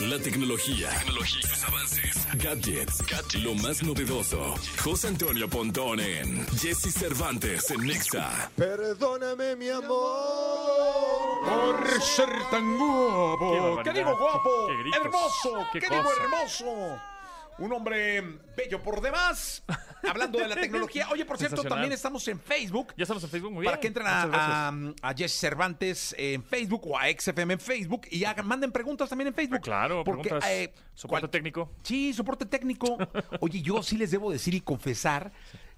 La tecnología, tecnología, sus avances, gadgets, lo más novedoso. José Antonio Pontón en Jesse Cervantes en Nexa. Perdóname, mi amor, por ser tan guapo. barbaridad. ¿Qué digo guapo? Qué hermoso. Qué ¿Qué, digo cosa. hermoso? Un hombre bello por demás. Hablando de la tecnología. Oye, por cierto, también estamos en Facebook. Ya estamos en Facebook, muy bien. Para que entren a, a, a Jesse Cervantes en Facebook o a XFM en Facebook y hagan, manden preguntas también en Facebook. Ah, Claro, porque eh, soporte cual- técnico. Sí, soporte técnico. Oye, yo sí les debo decir y confesar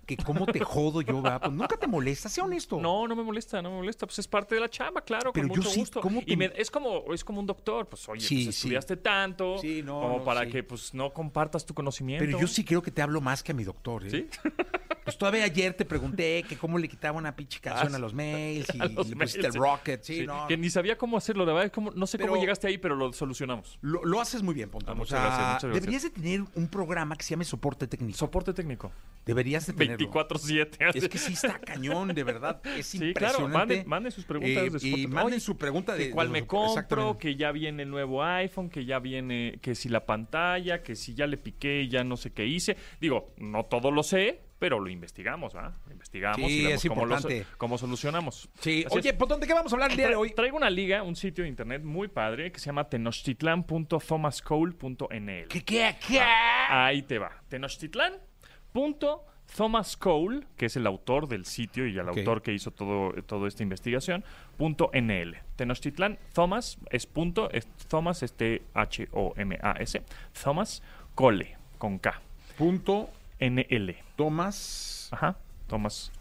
que cómo te jodo yo, ¿verdad? Pues nunca te molesta, sea honesto. No, no me molesta, no me molesta. Pues es parte de la chamba, claro, Pero con yo mucho sí, gusto. ¿cómo Y me- es como es como un doctor, pues oye, Sí, pues, estudiaste tanto Sí, no, como no, para que pues no compartas tu conocimiento. Pero yo sí creo que te hablo más que a mi doctor, ¿eh? ¿Sí? Pues todavía ayer te pregunté que cómo le quitaba una pinche canción Ah, a los mails y los le pusiste mails, el rocket, sí, Sí, no. Que ni sabía cómo hacerlo, la verdad, es como, no sé Pero- cómo llegaste ahí, pero lo solucionamos. Lo, lo haces muy bien, Pontón. Ah, o muchas sea, gracias, muchas gracias. deberías de tener un programa que se llame soporte técnico. Soporte técnico. deberías de tenerlo. 24-7. Es que sí está cañón, de verdad. Es Sí, claro, impresionante. manden, manden sus preguntas. Eh, de y manden su pregunta de cuál de me compro, que ya viene el nuevo iPhone, que ya viene, que si la pantalla, que si ya le piqué, ya no sé qué hice. Digo, no todo lo sé, pero lo investigamos, ¿va? Lo investigamos Sí, y vemos es cómo, lo, cómo solucionamos. Sí, Así oye, es. Pontón, ¿de qué vamos a hablar el día de hoy? Traigo una liga, un sitio de internet muy padre que se llama tenochtitlan.thomascole.nl. ¿Qué, qué, qué? Ah, Ahí te va. Tenochtitlan.thomas Cole, que es el autor del sitio y el autor que hizo todo, toda esta investigación, punto NL. Tenochtitlan, Thomas, es punto, es Thomas, este H-O-M-A-S, Thomas Cole, con K, Punto N-L. Tomás. Ajá, Thomas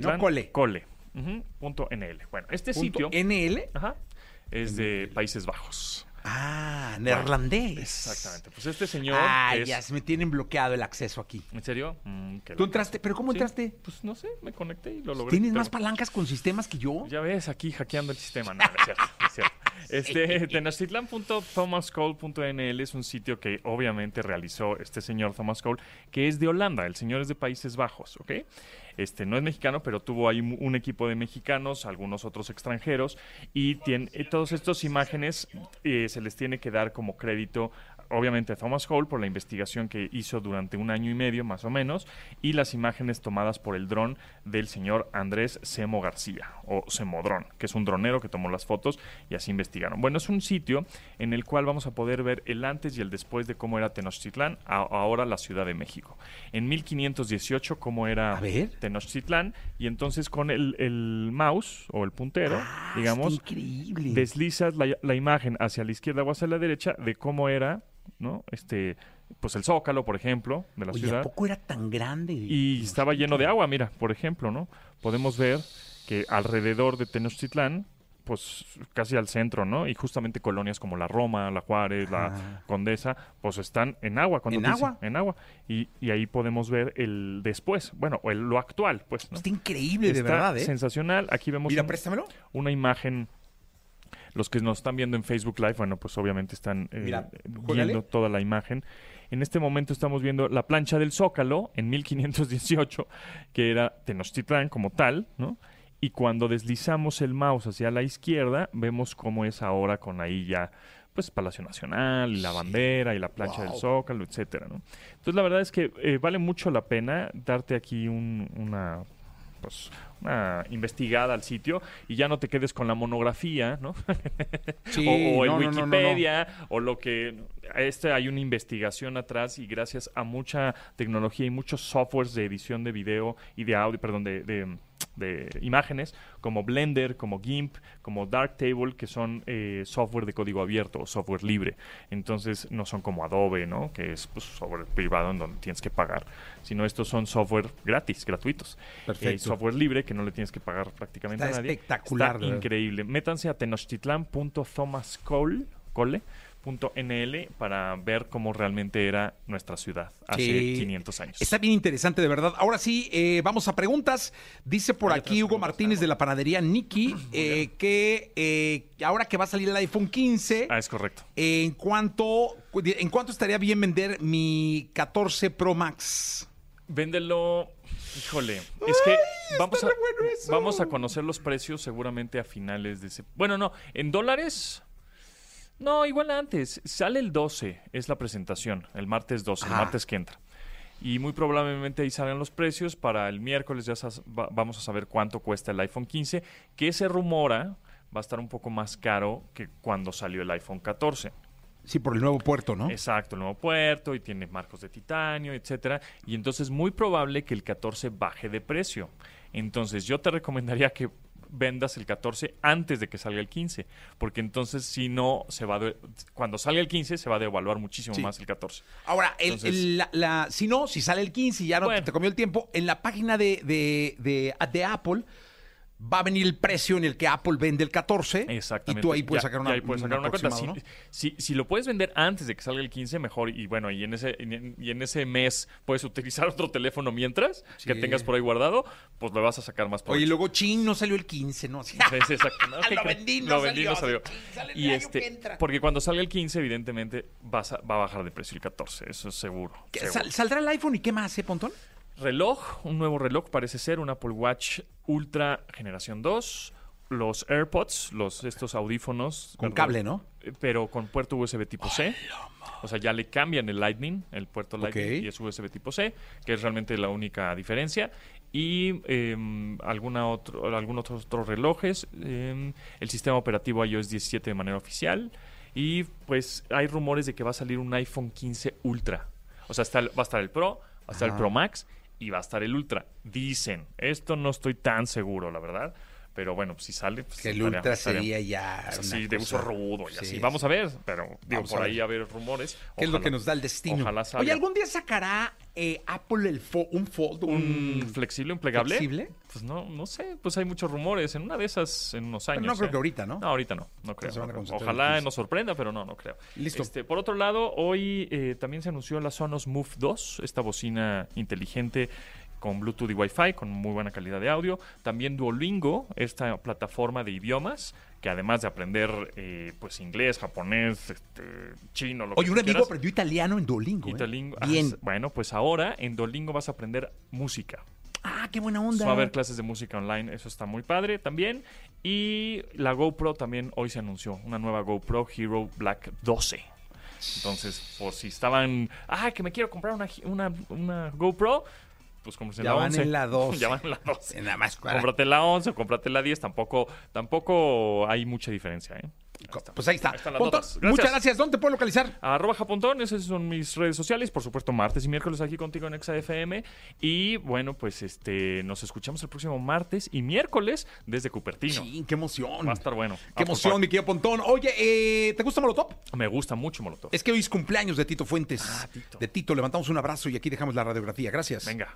¿no? Cole. Cole, ujú, punto NL. Bueno, este Punto sitio NL. ajá, es de Países Bajos. Ah, neerlandés. Exactamente. Pues este señor Ah, es... ya se me tienen bloqueado el acceso aquí. ¿En serio? Mm, qué ¿Tú entraste? ¿Pero cómo Sí, entraste? Pues no sé, me conecté y lo logré. ¿Tienes Pero- más palancas con sistemas que yo? Ya ves, aquí hackeando el sistema. No, no es cierto. no es cierto. Este, Tenochtitlan.thomascole.nl es un sitio que obviamente realizó este señor Thomas Cole, que es de Holanda. El señor es de Países Bajos, ¿ok? Este, no es mexicano, pero tuvo ahí un equipo de mexicanos, algunos otros extranjeros, y tiene, eh, todas estas imágenes eh, se les tiene que dar como crédito obviamente Thomas Hall por la investigación que hizo durante un año y medio más o menos y las imágenes tomadas por el dron del señor Andrés Semo García o Semodrón, que es un dronero que tomó las fotos y así investigaron. Bueno, es un sitio en el cual vamos a poder ver el antes y el después de cómo era Tenochtitlán, a- ahora la Ciudad de México. En 1518 cómo era. Tenochtitlán y entonces con el, el mouse o el puntero, Ah, digamos, deslizas la, la imagen hacia la izquierda o hacia la derecha de cómo era, ¿no? Este, pues el zócalo, por ejemplo, de la Oye, ¿a ciudad. poco era tan grande? Y estaba lleno de agua, mira, por ejemplo, ¿no? Podemos ver que alrededor de Tenochtitlán, pues casi al centro, ¿no? Y justamente colonias como la Roma, la Juárez, Ah. la Condesa, pues están en agua. Cuando ¿En dicen- agua? En agua. Y, y ahí podemos ver el después, bueno, o el- lo actual, pues, ¿no? Está increíble, de verdad, ¿eh? sensacional. Aquí vemos Mira, un- préstamelo. una imagen. Los que nos están viendo en Facebook Live, bueno, pues obviamente están eh, Mira, viendo toda la imagen. En este momento estamos viendo la plancha del Zócalo en 1518, que era Tenochtitlán como tal, ¿no? Y cuando deslizamos el mouse hacia la izquierda, vemos cómo es ahora con ahí ya, pues, Palacio Nacional, y la bandera, y la plancha del. Zócalo, etcétera, ¿no? Entonces, la verdad es que eh, vale mucho la pena darte aquí un- una pues una investigada al sitio y ya no te quedes con la monografía, ¿no? Sí, o, o el no, no, no, no, no. Wikipedia o lo que este hay una investigación atrás y gracias a mucha tecnología y muchos softwares de edición de video y de audio, perdón, de, de- de imágenes como Blender, como GIMP, como Darktable, que son eh, software de código abierto o software libre. Entonces no son como Adobe, ¿no? Que es pues, software privado en donde tienes que pagar, sino estos son software gratis, gratuitos. Perfecto. Eh, software libre que no le tienes que pagar prácticamente Está a nadie. espectacular, Está increíble. Métanse a tenochtitlan.thomascole.nl para ver cómo realmente era nuestra ciudad hace Sí. 500 años. Está bien interesante, de verdad. Ahora sí, eh, vamos a preguntas. Dice por Hay aquí Hugo Martínez de la panadería Nikki eh, que eh, ahora que va a salir el iPhone 15, Ah, es correcto. ¿en cuánto, ¿en cuánto estaría bien vender mi 14 Pro Max? Véndelo. Híjole, es que vamos a, bueno vamos a conocer los precios seguramente a finales de ese. Bueno, no, en dólares No, igual antes. Sale el 12, es la presentación, el martes 12, el Ah. martes que entra. Y muy probablemente ahí salgan los precios. Para el miércoles ya va- vamos a saber cuánto cuesta el iPhone 15, que se rumora va a estar un poco más caro que cuando salió el iPhone 14. Sí, por el nuevo puerto, ¿no? Exacto, el nuevo puerto y tiene marcos de titanio, etcétera. Y entonces muy probable que el 14 baje de precio. Entonces yo te recomendaría que vendas el 14 antes de que salga el 15, porque entonces si no se va de- cuando salga el 15 se va a devaluar muchísimo Sí. más el 14. Ahora, el- Entonces- el- la, la- si no, si sale el 15 y ya no Bueno. te comió el tiempo, en la página de, de, de- de Apple va a venir el precio en el que Apple vende el 14. Exactamente. Y tú ahí puedes Ya- sacar una, ahí puedes sacar un una cuenta. Si, ¿no? si- si lo puedes vender antes de que salga el 15, mejor. Y bueno, y en ese, y en ese mes puedes utilizar otro teléfono mientras que tengas por ahí guardado, pues le vas a sacar más Oye, provecho. y luego chin, no salió el 15, ¿no? Sí, sí, exacto. No, ¿qué Lo vendí, no Lo vendí, no salió. salió. Sale el Y este, porque cuando salga el 15, evidentemente vas a- va a bajar de precio el 14, eso es seguro. ¿Qué- seguro. sal- ¿Saldrá el iPhone y qué más, eh, Pontón? Reloj, un nuevo reloj parece ser, un Apple Watch Ultra generación 2, los AirPods, los estos audífonos Con cable, ¿no? Eh, pero con puerto USB tipo C. O sea, ya le cambian el Lightning, el puerto Lightning, y es USB tipo C, que es realmente la única diferencia. Y em, alguna otro, algunos otros, otros relojes, em, el sistema operativo iOS 17 de manera oficial. Y pues hay rumores de que va a salir un iPhone 15 Ultra. O sea, está el- va a estar el Pro, va a estar el. Pro Max y va a estar el Ultra. Dicen, esto no estoy tan seguro, la verdad. Pero bueno, si sale, pues Que el estaría- Ultra estaría- sería ya. pues así, de uso rudo y Sí, así. sí. Vamos a ver, pero digo, a por ver. ahí a ver rumores. ¿Qué es lo Ojalá- que nos da el destino? Ojalá salga. Oye, ¿algún día sacará eh, Apple el fo- un Fold? ¿Un Un... flexible, un plegable? flexible? Pues no, no sé, pues hay muchos rumores. En una de esas, en unos Pero años. no creo ¿eh? que ahorita, ¿no? No, ahorita no, no creo. no Ojalá 15. nos sorprenda, pero no, no creo. Listo. Este, por otro lado, hoy eh, también se anunció la Sonos Move 2, esta bocina inteligente con Bluetooth y Wi-Fi, con muy buena calidad de audio. También Duolingo, esta plataforma de idiomas, que además de aprender eh, pues inglés, japonés, este, chino, lo Oye, que un amigo quieras, aprendió italiano en Duolingo. ¿eh? Italingo- ah, Bien. bueno, pues ahora en Duolingo vas a aprender música. Ah, qué buena onda. Va a haber clases de música online, eso está muy padre también. Y la GoPro también hoy se anunció, una nueva GoPro Hero Black 12. Entonces, por si estaban, ah, que me quiero comprar una, una, una GoPro, pues cómprese Ya la van 11. en la 12. ya van en la 12. Nada más para- Cómprate la 11 o cómprate la 10, tampoco, tampoco hay mucha diferencia, ¿eh? Pues ahí está. Ahí Pontón. Gracias. muchas gracias. ¿Dónde te puedo localizar? Arroba Japontón, esas son mis redes sociales, por supuesto martes y miércoles aquí contigo en ExaFM y bueno, pues este nos escuchamos el próximo martes y miércoles desde Cupertino. Sí, qué emoción. Va a estar bueno. Qué emoción, mi querido Pontón. Oye, eh, ¿te gusta Molotov? Me gusta mucho Molotov. Es que hoy es cumpleaños de Tito Fuentes. Ah, Tito. De Tito, levantamos un abrazo y aquí dejamos la radiografía. Gracias. Venga.